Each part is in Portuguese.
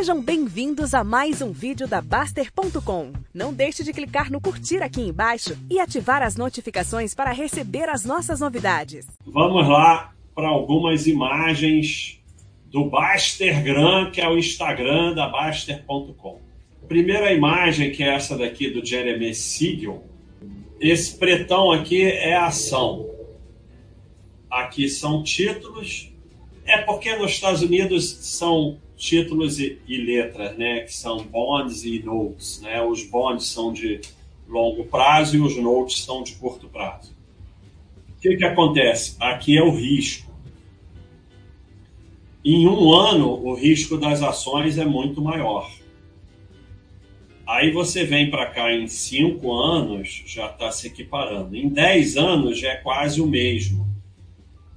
Sejam bem-vindos a mais um vídeo da Baster.com. Não deixe de clicar no curtir aqui embaixo e ativar as notificações para receber as nossas novidades. Vamos lá para algumas imagens do Bastergram, que é o Instagram da Baster.com. Primeira imagem, que é essa daqui do Jeremy Siegel. Esse pretão aqui é ação. Aqui são títulos. É porque nos Estados Unidos são títulos e, e, letras, né, que são bonds e notes, né? Os bonds são de longo prazo e os notes são de curto prazo. O que, que acontece? Aqui é o risco. Em um ano, o risco das ações é muito maior. Aí você vem para cá em cinco anos, já está se equiparando. Em 10 anos já é quase o mesmo.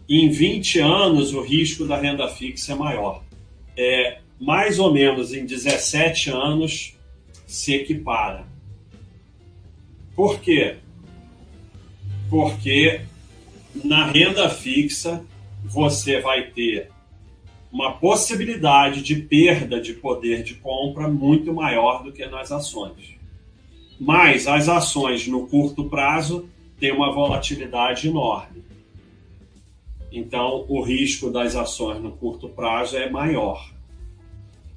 Em 20 anos, o risco da renda fixa é maior é, mais ou menos em 17 anos se equipara. Por quê? Porque na renda fixa você vai ter uma possibilidade de perda de poder de compra muito maior do que nas ações. Mas as ações no curto prazo têm uma volatilidade enorme. Então, o risco das ações no curto prazo é maior.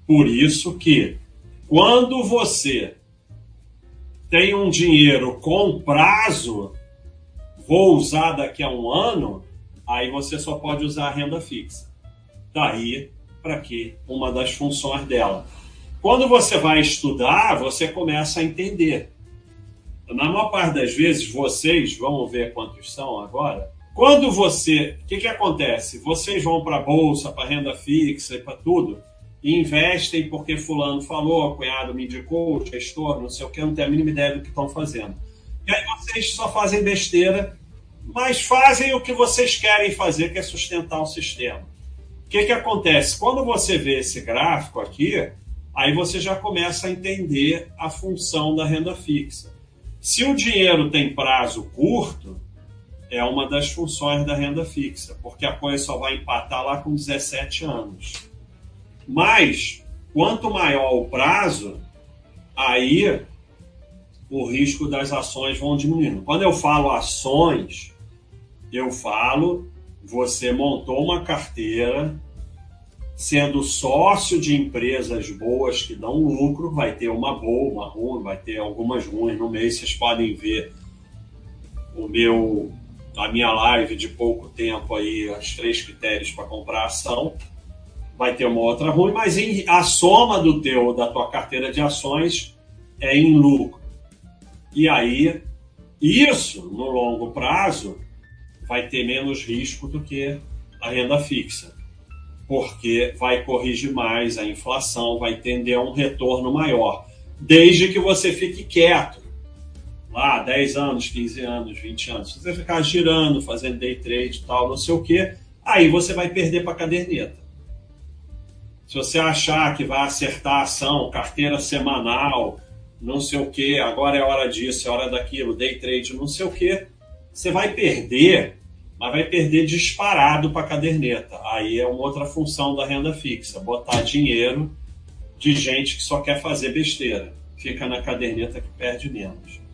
Por isso que, quando você tem um dinheiro com prazo, vou usar daqui a um ano, aí você só pode usar a renda fixa. Daí para que uma das funções dela. Quando você vai estudar, você começa a entender. Na maior parte das vezes, vocês, vamos ver quantos são agora, quando você. O que, que acontece? Vocês vão para a bolsa, para renda fixa e para tudo, investem porque fulano falou, cunhado me indicou, gestor, não sei o que, não tem a mínima ideia do que estão fazendo. E aí vocês só fazem besteira, mas fazem o que vocês querem fazer, que é sustentar o sistema. O que, que acontece? Quando você vê esse gráfico aqui, aí você já começa a entender a função da renda fixa. Se o dinheiro tem prazo curto, é uma das funções da renda fixa, porque a coisa só vai empatar lá com 17 anos. Mas, quanto maior o prazo, aí o risco das ações vão diminuindo. Quando eu falo ações, eu falo você montou uma carteira sendo sócio de empresas boas que dão lucro, vai ter uma boa, uma ruim, vai ter algumas ruins no mês. Vocês podem ver o meu a minha live de pouco tempo aí, os três critérios para comprar ação, vai ter uma outra ruim, mas em, a soma do teu da tua carteira de ações é em lucro. E aí, isso no longo prazo vai ter menos risco do que a renda fixa, porque vai corrigir mais a inflação, vai tender a um retorno maior, desde que você fique quieto lá 10 anos, 15 anos, 20 anos, se você ficar girando, fazendo day trade e tal, não sei o que, aí você vai perder para a caderneta. Se você achar que vai acertar a ação, carteira semanal, não sei o que, agora é hora disso, é hora daquilo, day trade, não sei o que, você vai perder, mas vai perder disparado para a caderneta. Aí é uma outra função da renda fixa, botar dinheiro de gente que só quer fazer besteira. Fica na caderneta que perde menos.